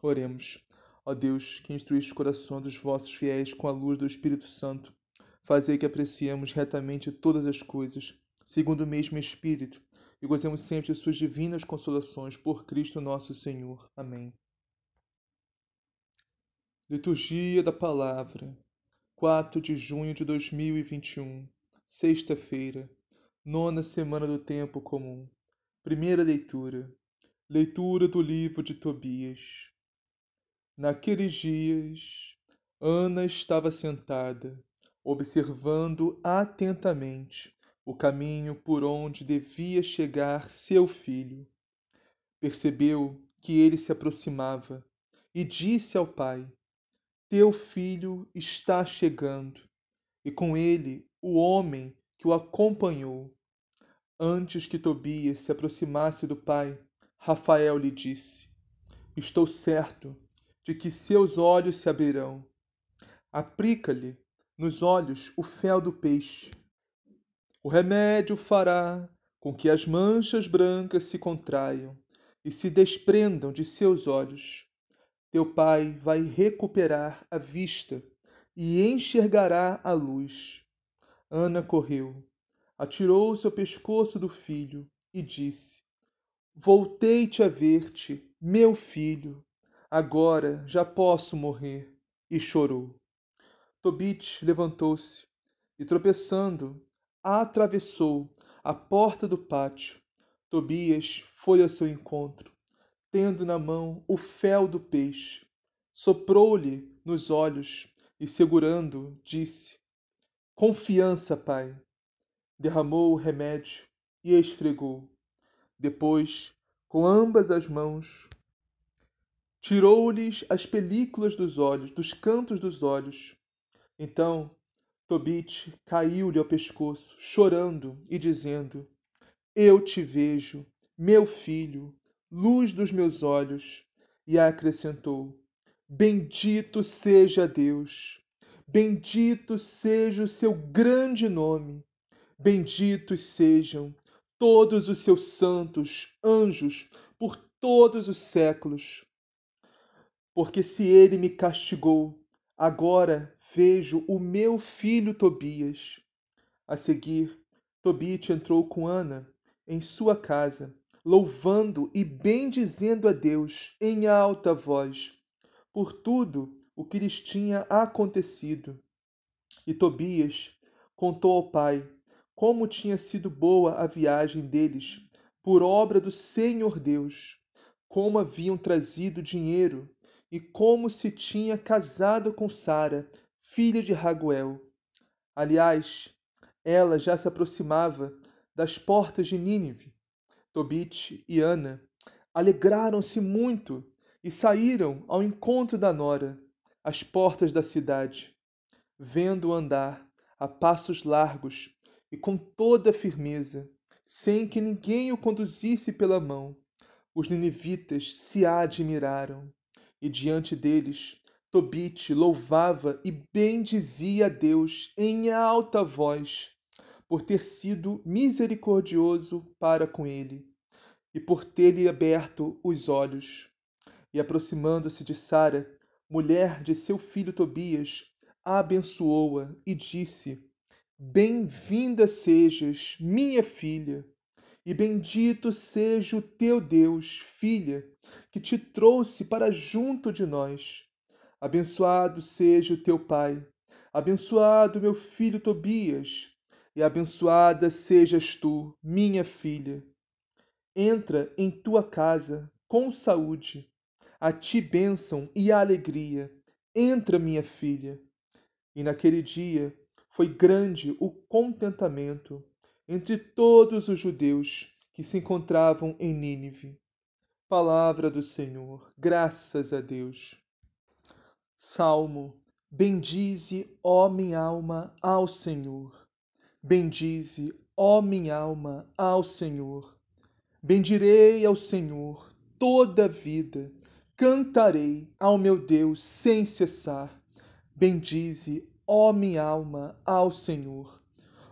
Oremos. Ó Deus, que instruís os corações dos vossos fiéis com a luz do Espírito Santo, fazei que apreciemos retamente todas as coisas, segundo o mesmo Espírito, e gozemos sempre de suas divinas consolações por Cristo nosso Senhor. Amém. Liturgia da Palavra, 4 de junho de 2021, sexta-feira, nona semana do Tempo Comum. Primeira leitura. Leitura do livro de Tobias. Naqueles dias, Ana estava sentada, observando atentamente o caminho por onde devia chegar seu filho. Percebeu que ele se aproximava e disse ao pai: Teu filho está chegando, e com ele o homem que o acompanhou. Antes que Tobias se aproximasse do pai, Rafael lhe disse: Estou certo de que seus olhos se abrirão. Aplica-lhe nos olhos o fel do peixe. O remédio fará com que as manchas brancas se contraiam e se desprendam de seus olhos. Teu pai vai recuperar a vista e enxergará a luz. Ana correu, atirou-se ao pescoço do filho e disse: Voltei-te a ver-te, meu filho. Agora já posso morrer. E chorou. Tobit levantou-se e, tropeçando, atravessou a porta do pátio. Tobias foi ao seu encontro, tendo na mão o fel do peixe. Soprou-lhe nos olhos e, segurando, disse: Confiança, pai. Derramou o remédio e esfregou. Depois, com ambas as mãos, tirou-lhes as películas dos olhos, dos cantos dos olhos. Então Tobit caiu-lhe ao pescoço, chorando e dizendo: Eu te vejo, meu filho, luz dos meus olhos. E acrescentou: Bendito seja Deus, bendito seja o seu grande nome, benditos sejam todos os seus santos anjos por todos os séculos. Porque se ele me castigou, agora vejo o meu filho Tobias. A seguir, Tobit entrou com Ana em sua casa, louvando e bendizendo a Deus em alta voz por tudo o que lhes tinha acontecido. E Tobias contou ao pai como tinha sido boa a viagem deles por obra do Senhor Deus, como haviam trazido dinheiro e como se tinha casado com Sara, filha de Raguel. Aliás, ela já se aproximava das portas de Nínive. Tobit e Ana alegraram-se muito e saíram ao encontro da nora, às portas da cidade. Vendo-o andar a passos largos e com toda firmeza, sem que ninguém o conduzisse pela mão, os ninivitas se admiraram e diante deles Tobit louvava e bendizia a Deus em alta voz, por ter sido misericordioso para com ele e por ter-lhe aberto os olhos. E aproximando-se de Sara, mulher de seu filho Tobias, abençoou-a e disse: Bem-vinda sejas, minha filha, e bendito seja o teu Deus, filha, que te trouxe para junto de nós. Abençoado seja o teu pai, abençoado meu filho Tobias, e abençoada sejas tu, minha filha. Entra em tua casa com saúde, a ti bênção e alegria. Entra, minha filha. E naquele dia foi grande o contentamento entre todos os judeus que se encontravam em Nínive. Palavra do Senhor, graças a Deus. Salmo: Bendize, ó minha alma, ao Senhor. Bendize, ó minha alma, ao Senhor. Bendirei ao Senhor toda a vida, cantarei ao meu Deus sem cessar. Bendize, ó minha alma, ao Senhor.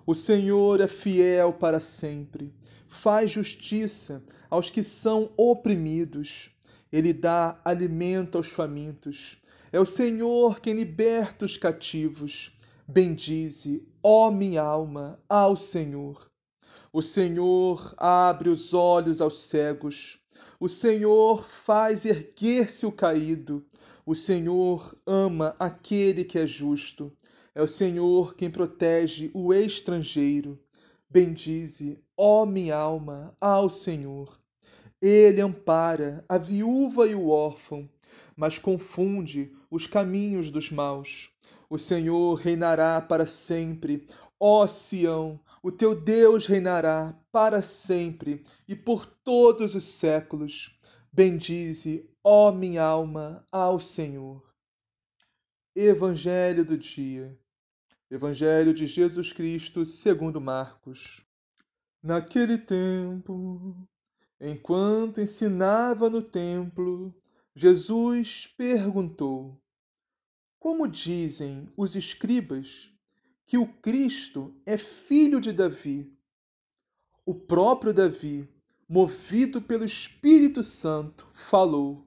O Senhor é fiel para sempre, faz justiça aos que são oprimidos. Ele dá alimento aos famintos. É o Senhor quem liberta os cativos. Bendize, ó minha alma, ao Senhor. O Senhor abre os olhos aos cegos. O Senhor faz erguer-se o caído. O Senhor ama aquele que é justo. É o Senhor quem protege o estrangeiro. Bendize, ó minha alma, ao Senhor. Ele ampara a viúva e o órfão, mas confunde os caminhos dos maus. O Senhor reinará para sempre. Ó Sião, o teu Deus reinará para sempre e por todos os séculos. Bendize, ó minha alma, ao Senhor. Evangelho do dia. Evangelho de Jesus Cristo, segundo Marcos. Naquele tempo, enquanto ensinava no templo, Jesus perguntou: Como dizem os escribas que o Cristo é filho de Davi? O próprio Davi, movido pelo Espírito Santo, falou: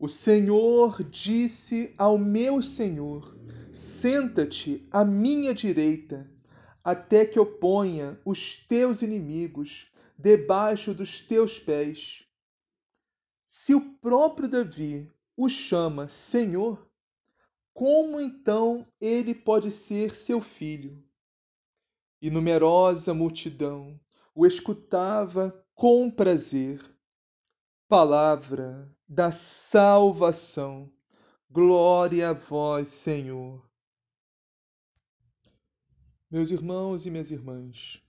O Senhor disse ao meu Senhor: Senta-te à minha direita, até que eu ponha os teus inimigos debaixo dos teus pés. Se o próprio Davi o chama Senhor, como então ele pode ser seu filho? E numerosa multidão o escutava com prazer. Palavra da salvação. Glória a vós, Senhor. Meus irmãos e minhas irmãs,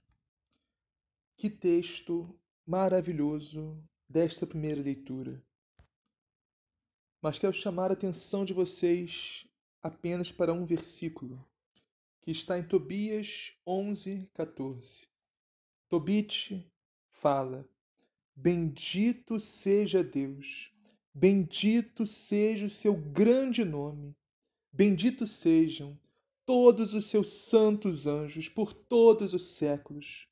que texto maravilhoso desta primeira leitura. Mas quero chamar a atenção de vocês apenas para um versículo que está em Tobias 11, 14. Tobit fala: Bendito seja Deus, bendito seja o seu grande nome, bendito sejam todos os seus santos anjos por todos os séculos.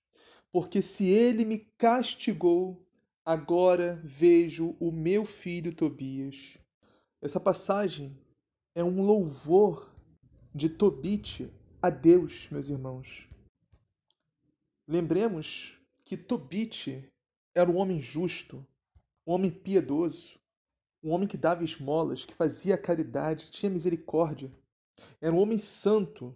Porque se ele me castigou, agora vejo o meu filho Tobias. Essa passagem é um louvor de Tobit a Deus, meus irmãos. Lembremos que Tobit era um homem justo, um homem piedoso, um homem que dava esmolas, que fazia caridade, tinha misericórdia. Era um homem santo,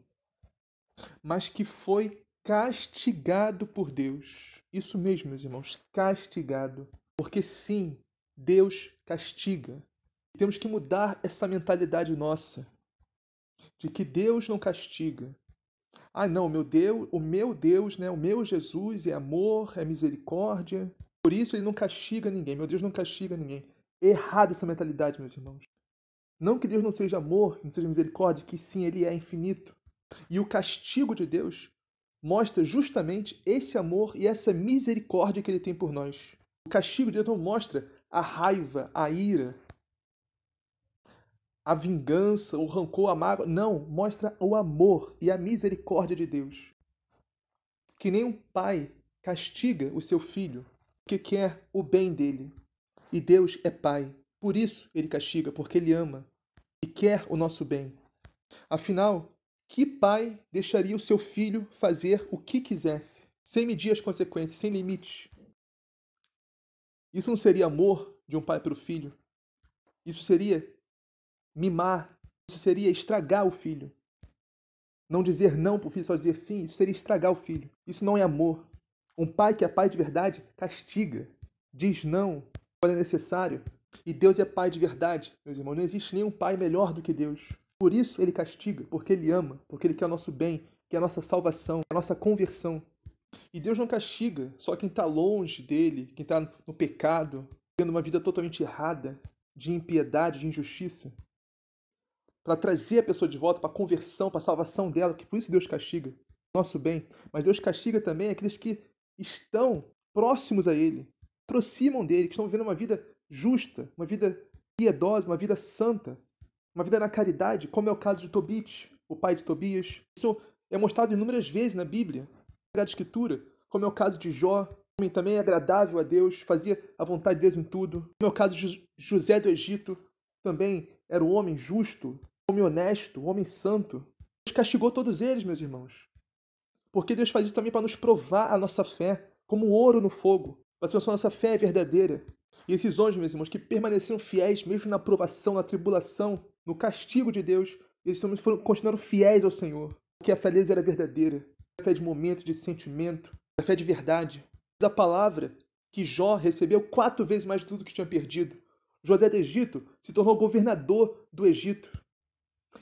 mas que foi castigado por Deus. Isso mesmo, meus irmãos, castigado. Porque sim, Deus castiga. Temos que mudar essa mentalidade nossa de que Deus não castiga, ah, não, meu Deus, o meu Deus, né, o meu Jesus é amor, é misericórdia. Por isso ele não castiga ninguém. Meu Deus não castiga ninguém. Errada essa mentalidade, meus irmãos. Não que Deus não seja amor, não seja misericórdia, que sim, ele é infinito. E o castigo de Deus mostra justamente esse amor e essa misericórdia que ele tem por nós. O castigo de Deus não mostra a raiva, a ira, a vingança, o rancor, a mágoa. Não, mostra o amor e a misericórdia de Deus. Que nem um pai castiga o seu filho que quer o bem dele. E Deus é pai. Por isso ele castiga, porque ele ama e quer o nosso bem. Afinal, que pai deixaria o seu filho fazer o que quisesse, sem medir as consequências, sem limites? Isso não seria amor de um pai para o filho. Isso seria mimar, isso seria estragar o filho. Não dizer não para o filho, só dizer sim, isso seria estragar o filho. Isso não é amor. Um pai que é pai de verdade castiga, diz não quando é necessário. E Deus é pai de verdade, meus irmãos. Não existe nenhum pai melhor do que Deus. Por isso ele castiga, porque ele ama, porque ele quer o nosso bem, quer a nossa salvação, a nossa conversão. E Deus não castiga só quem está longe dele, quem está no pecado, tendo uma vida totalmente errada, de impiedade, de injustiça para trazer a pessoa de volta para a conversão, para a salvação dela, que por isso Deus castiga nosso bem. Mas Deus castiga também aqueles que estão próximos a Ele, aproximam dele, que estão vivendo uma vida justa, uma vida piedosa, uma vida santa, uma vida na caridade, como é o caso de Tobit, o pai de Tobias. Isso é mostrado inúmeras vezes na Bíblia, na Escritura, como é o caso de Jó, homem também agradável a Deus, fazia a vontade de Deus em tudo. Como é o caso de José do Egito, também era um homem justo, homem honesto, um homem santo. Deus castigou todos eles, meus irmãos. Porque Deus faz isso também para nos provar a nossa fé, como ouro no fogo, para saber se a nossa fé é verdadeira. E esses homens, meus irmãos, que permaneceram fiéis mesmo na provação, na tribulação, no castigo de Deus, eles também foram, continuaram fiéis ao Senhor, porque a fé deles era verdadeira. A fé de momento, de sentimento, a fé de verdade. A palavra que Jó recebeu quatro vezes mais de tudo que tinha perdido. José do Egito se tornou governador do Egito.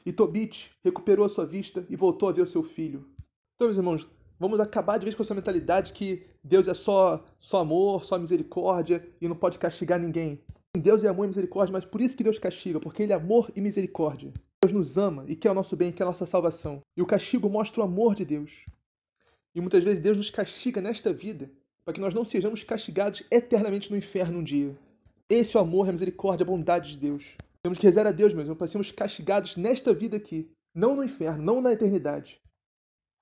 E Tobit recuperou a sua vista e voltou a ver o seu filho. Então, meus irmãos, vamos acabar de vez com essa mentalidade que Deus é só, só amor, só misericórdia e não pode castigar ninguém. Deus é amor e misericórdia, mas por isso que Deus castiga, porque Ele é amor e misericórdia. Deus nos ama e quer o nosso bem, quer a nossa salvação. E o castigo mostra o amor de Deus. E muitas vezes Deus nos castiga nesta vida para que nós não sejamos castigados eternamente no inferno um dia. Esse é o amor, a misericórdia, a bondade de Deus. Temos que rezar a Deus, mesmo, para sermos castigados nesta vida aqui, não no inferno, não na eternidade.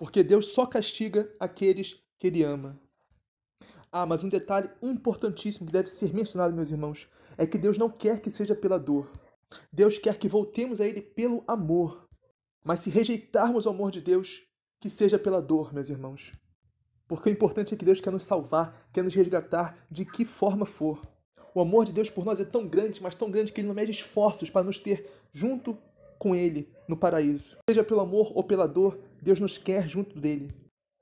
Porque Deus só castiga aqueles que Ele ama. Ah, mas um detalhe importantíssimo que deve ser mencionado, meus irmãos, é que Deus não quer que seja pela dor. Deus quer que voltemos a Ele pelo amor. Mas se rejeitarmos o amor de Deus, que seja pela dor, meus irmãos. Porque o importante é que Deus quer nos salvar, quer nos resgatar de que forma for. O amor de Deus por nós é tão grande, mas tão grande que ele não mede esforços para nos ter junto com ele no paraíso. Seja pelo amor ou pela dor, Deus nos quer junto dele.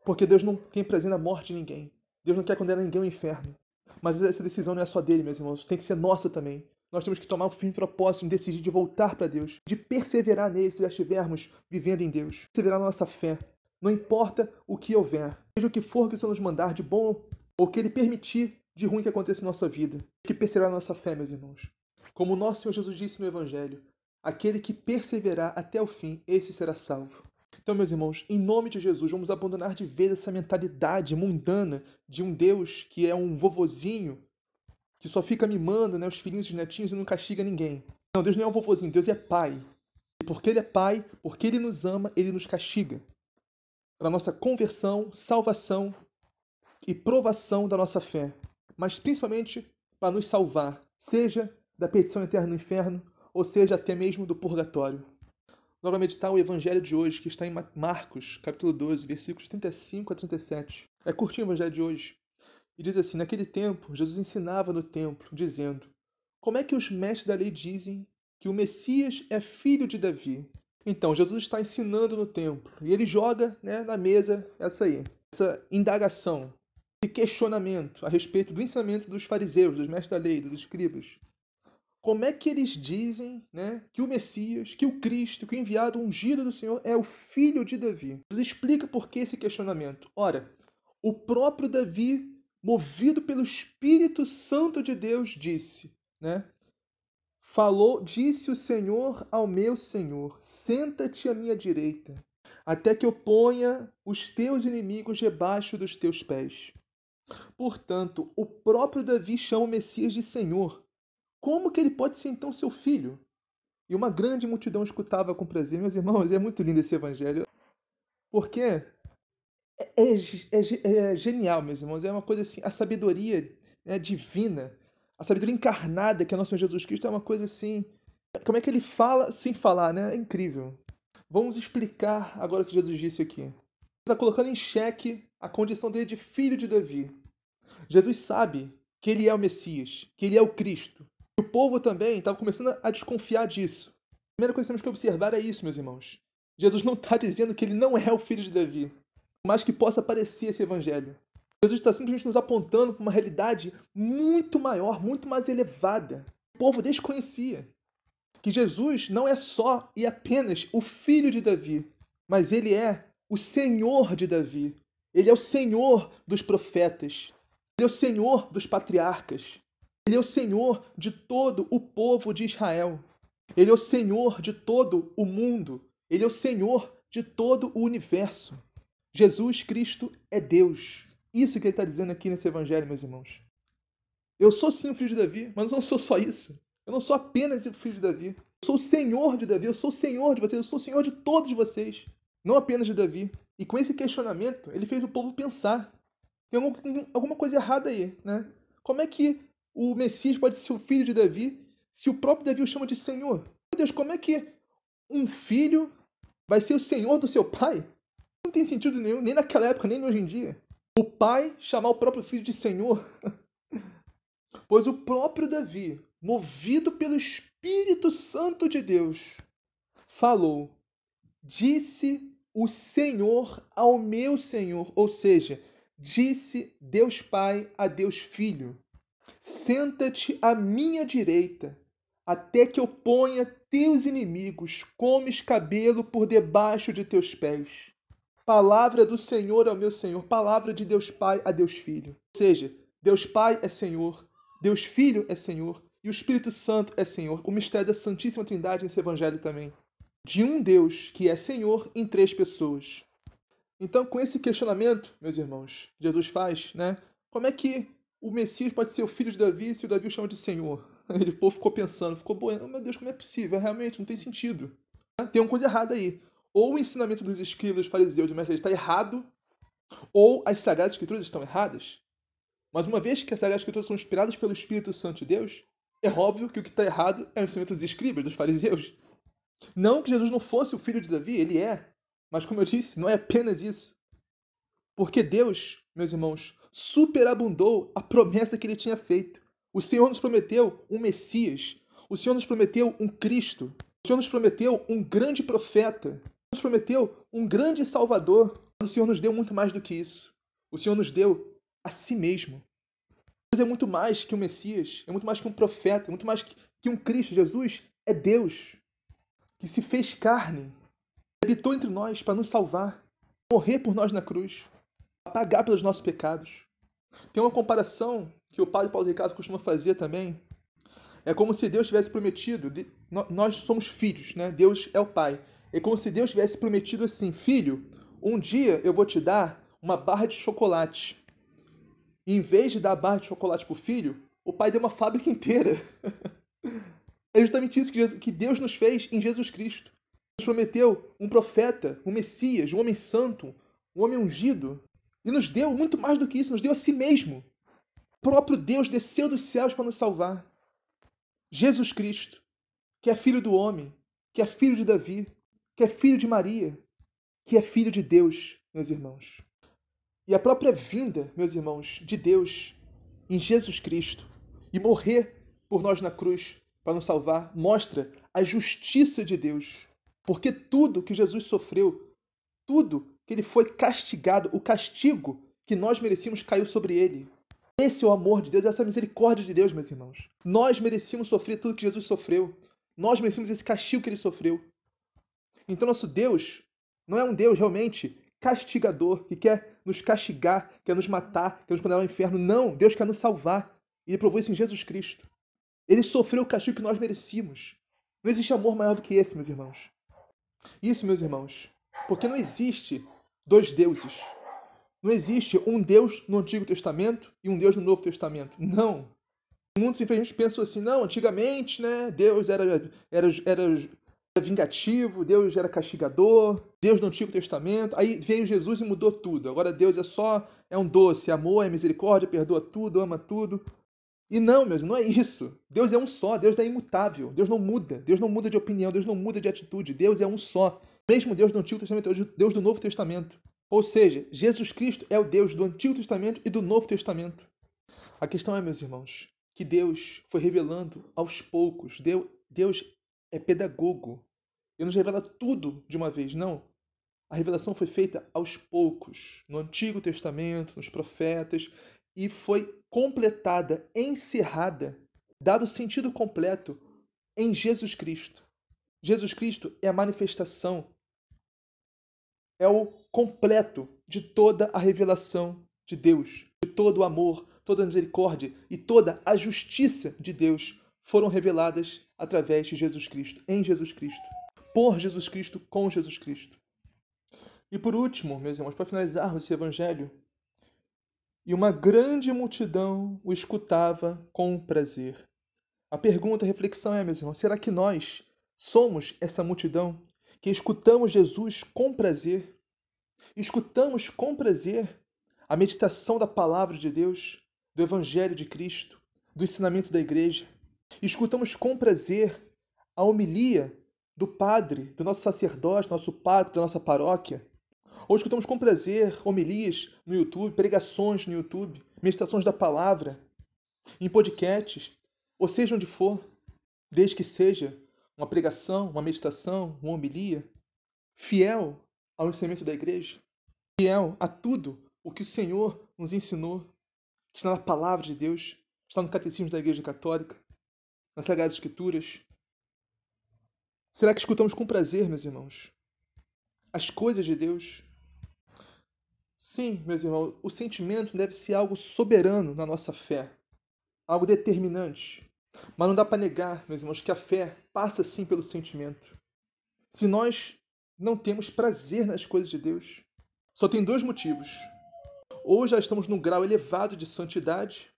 Porque Deus não tem prazer na morte de ninguém. Deus não quer condenar ninguém ao inferno. Mas essa decisão não é só dele, meus irmãos, tem que ser nossa também. Nós temos que tomar o firme propósito de decidir de voltar para Deus, de perseverar nele se já estivermos vivendo em Deus, perseverar na nossa fé. Não importa o que houver, seja o que for que o Senhor nos mandar de bom ou que Ele permitir de ruim que aconteça em nossa vida, que perseverar na nossa fé, meus irmãos. Como o nosso Senhor Jesus disse no Evangelho, aquele que perseverar até o fim, esse será salvo. Então, meus irmãos, em nome de Jesus, vamos abandonar de vez essa mentalidade mundana de um Deus que é um vovozinho, que só fica mimando né, os filhinhos e os netinhos e não castiga ninguém. Não, Deus não é um vovozinho, Deus é pai. E porque Ele é pai, porque Ele nos ama, Ele nos castiga. Para nossa conversão, salvação e provação da nossa fé mas principalmente para nos salvar, seja da perdição eterna no inferno, ou seja até mesmo do purgatório. Nós vamos meditar o evangelho de hoje, que está em Marcos, capítulo 12, versículos 35 a 37. É curtinho o evangelho de hoje. E diz assim: Naquele tempo, Jesus ensinava no templo, dizendo: Como é que os mestres da lei dizem que o Messias é filho de Davi? Então, Jesus está ensinando no templo e ele joga né, na mesa essa aí, essa indagação esse questionamento a respeito do ensinamento dos fariseus, dos mestres da lei, dos escribas. Como é que eles dizem né, que o Messias, que o Cristo, que o enviado ungido do Senhor é o filho de Davi? Nos explica por que esse questionamento. Ora, o próprio Davi, movido pelo Espírito Santo de Deus, disse, né? Falou, disse o Senhor ao meu Senhor: Senta-te à minha direita, até que eu ponha os teus inimigos debaixo dos teus pés. Portanto, o próprio Davi chama o Messias de Senhor. Como que ele pode ser então seu filho? E uma grande multidão escutava com prazer. Meus irmãos, é muito lindo esse evangelho. Porque é, é, é, é genial, meus irmãos. É uma coisa assim, a sabedoria né, divina, a sabedoria encarnada que é nosso Jesus Cristo é uma coisa assim. Como é que ele fala sem falar, né? É incrível. Vamos explicar agora o que Jesus disse aqui. Está colocando em xeque a condição dele de filho de Davi. Jesus sabe que ele é o Messias, que ele é o Cristo, povo também estava começando a desconfiar disso. A primeira coisa que temos que observar é isso, meus irmãos. Jesus não está dizendo que ele não é o filho de Davi, mas que possa parecer esse evangelho. Jesus está simplesmente nos apontando para uma realidade muito maior, muito mais elevada. O povo desconhecia que Jesus não é só e apenas o filho de Davi, mas ele é o Senhor de Davi. Ele é o Senhor dos profetas. Ele é o Senhor dos patriarcas. Ele é o Senhor de todo o povo de Israel. Ele é o Senhor de todo o mundo. Ele é o Senhor de todo o universo. Jesus Cristo é Deus. Isso que ele está dizendo aqui nesse evangelho, meus irmãos. Eu sou sim o filho de Davi, mas não sou só isso. Eu não sou apenas o filho de Davi. Eu sou o Senhor de Davi, eu sou o Senhor de vocês, eu sou o Senhor de todos vocês. Não apenas de Davi. E com esse questionamento, ele fez o povo pensar. Tem alguma coisa errada aí, né? Como é que o Messias pode ser o filho de Davi se o próprio Davi o chama de Senhor? Meu Deus, como é que um filho vai ser o Senhor do seu pai? Não tem sentido nenhum, nem naquela época, nem hoje em dia. O pai chamar o próprio filho de Senhor. pois o próprio Davi, movido pelo Espírito Santo de Deus, falou: Disse o Senhor ao meu Senhor, ou seja, disse Deus Pai a Deus Filho: Senta-te à minha direita, até que eu ponha teus inimigos como escabelo por debaixo de teus pés. Palavra do Senhor ao meu Senhor, palavra de Deus Pai a Deus Filho. Ou seja, Deus Pai é Senhor, Deus Filho é Senhor e o Espírito Santo é Senhor. O mistério da Santíssima Trindade nesse evangelho também. De um Deus que é Senhor em três pessoas. Então, com esse questionamento, meus irmãos, Jesus faz, né? Como é que o Messias pode ser o filho de Davi se o Davi o chama de Senhor? Ele, povo ficou pensando, ficou boiando, meu Deus, como é possível? Realmente, não tem sentido. Tem uma coisa errada aí ou o ensinamento dos escribas, dos fariseus e mestres está errado, ou as Sagradas Escrituras estão erradas. Mas uma vez que as Sagradas Escrituras são inspiradas pelo Espírito Santo de Deus, é óbvio que o que está errado é o ensinamento dos escribas, dos fariseus. Não que Jesus não fosse o filho de Davi, ele é. Mas como eu disse, não é apenas isso. Porque Deus, meus irmãos, superabundou a promessa que ele tinha feito. O Senhor nos prometeu um Messias. O Senhor nos prometeu um Cristo. O Senhor nos prometeu um grande profeta nos prometeu um grande Salvador, mas o Senhor nos deu muito mais do que isso. O Senhor nos deu a si mesmo. Deus é muito mais que um Messias, é muito mais que um profeta, é muito mais que um Cristo. Jesus é Deus que se fez carne, habitou entre nós para nos salvar, morrer por nós na cruz, pagar pelos nossos pecados. Tem uma comparação que o padre Paulo Ricardo costuma fazer também. É como se Deus tivesse prometido, nós somos filhos, né? Deus é o Pai. É como se Deus tivesse prometido assim: Filho, um dia eu vou te dar uma barra de chocolate. E em vez de dar a barra de chocolate para o filho, o pai deu uma fábrica inteira. é justamente isso que Deus nos fez em Jesus Cristo. Nos prometeu um profeta, um Messias, um homem santo, um homem ungido. E nos deu muito mais do que isso, nos deu a si mesmo. O próprio Deus desceu dos céus para nos salvar. Jesus Cristo, que é filho do homem, que é filho de Davi, que é filho de Maria, que é filho de Deus, meus irmãos. E a própria vinda, meus irmãos, de Deus em Jesus Cristo e morrer por nós na cruz para nos salvar mostra a justiça de Deus. Porque tudo que Jesus sofreu, tudo que ele foi castigado, o castigo que nós merecíamos caiu sobre ele. Esse é o amor de Deus, essa é a misericórdia de Deus, meus irmãos. Nós merecíamos sofrer tudo que Jesus sofreu. Nós merecíamos esse castigo que ele sofreu. Então, nosso Deus não é um Deus realmente castigador, que quer nos castigar, quer nos matar, quer nos condenar ao inferno. Não, Deus quer nos salvar. E ele provou isso em Jesus Cristo. Ele sofreu o castigo que nós merecíamos. Não existe amor maior do que esse, meus irmãos. Isso, meus irmãos, porque não existe dois deuses. Não existe um Deus no Antigo Testamento e um Deus no Novo Testamento. Não. Muitos, infelizmente, pensam assim, não, antigamente, né, Deus era, era, era vingativo, Deus era castigador, Deus no Antigo Testamento. Aí veio Jesus e mudou tudo. Agora Deus é só, é um doce, amor, é misericórdia, perdoa tudo, ama tudo. E não, mesmo, não é isso. Deus é um só, Deus é imutável, Deus não muda, Deus não muda de opinião, Deus não muda de atitude, Deus é um só. Mesmo Deus do Antigo Testamento é o Deus do Novo Testamento. Ou seja, Jesus Cristo é o Deus do Antigo Testamento e do Novo Testamento. A questão é, meus irmãos, que Deus foi revelando aos poucos. Deus é pedagogo. Ele nos revela tudo de uma vez, não. A revelação foi feita aos poucos, no Antigo Testamento, nos profetas, e foi completada, encerrada, dado sentido completo em Jesus Cristo. Jesus Cristo é a manifestação, é o completo de toda a revelação de Deus, de todo o amor, toda a misericórdia e toda a justiça de Deus foram reveladas através de Jesus Cristo, em Jesus Cristo, por Jesus Cristo, com Jesus Cristo. E por último, meus irmãos, para finalizarmos esse evangelho, e uma grande multidão o escutava com prazer. A pergunta, a reflexão é, meus irmãos, será que nós somos essa multidão que escutamos Jesus com prazer? Escutamos com prazer a meditação da palavra de Deus, do Evangelho de Cristo, do ensinamento da igreja? Escutamos com prazer a homilia do padre, do nosso sacerdote, do nosso padre, da nossa paróquia? Ou escutamos com prazer homilias no YouTube, pregações no YouTube, meditações da palavra, em podcasts, ou seja onde for, desde que seja uma pregação, uma meditação, uma homilia, fiel ao ensinamento da igreja, fiel a tudo o que o Senhor nos ensinou, que está na palavra de Deus, está no catecismo da Igreja Católica, nas Sagradas Escrituras. Será que escutamos com prazer, meus irmãos, as coisas de Deus? Sim, meus irmãos, o sentimento deve ser algo soberano na nossa fé, algo determinante. Mas não dá para negar, meus irmãos, que a fé passa sim pelo sentimento. Se nós não temos prazer nas coisas de Deus, só tem dois motivos. Ou já estamos num grau elevado de santidade,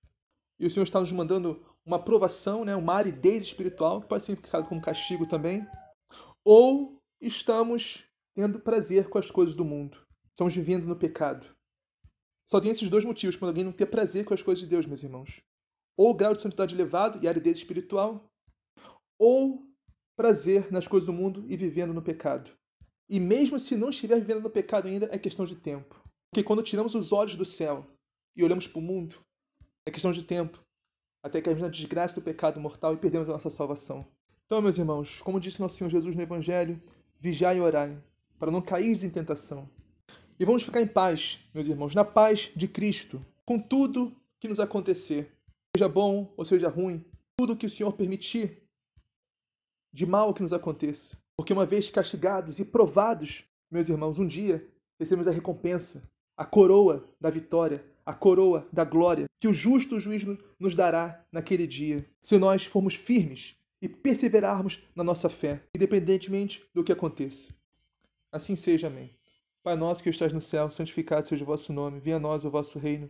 e o Senhor está nos mandando uma aprovação, né, uma aridez espiritual, que pode ser implicado como castigo também, ou estamos tendo prazer com as coisas do mundo. Estamos vivendo no pecado. Só tem esses dois motivos para alguém não ter prazer com as coisas de Deus, meus irmãos. Ou grau de santidade elevado e aridez espiritual, ou prazer nas coisas do mundo e vivendo no pecado. E mesmo se não estiver vivendo no pecado ainda, é questão de tempo. Porque quando tiramos os olhos do céu e olhamos para o mundo, é questão de tempo. Até caímos na desgraça do pecado mortal e perdemos a nossa salvação. Então, meus irmãos, como disse nosso Senhor Jesus no Evangelho, vigiai e orai, para não cair em tentação. E vamos ficar em paz, meus irmãos, na paz de Cristo, com tudo que nos acontecer, seja bom ou seja ruim, tudo que o Senhor permitir de mal que nos aconteça. Porque uma vez castigados e provados, meus irmãos, um dia recebemos a recompensa, a coroa da vitória, a coroa da glória que o justo juiz nos dará naquele dia, se nós formos firmes e perseverarmos na nossa fé, independentemente do que aconteça. Assim seja, amém. Pai nosso que estás no céu, santificado seja o vosso nome, venha a nós o vosso reino.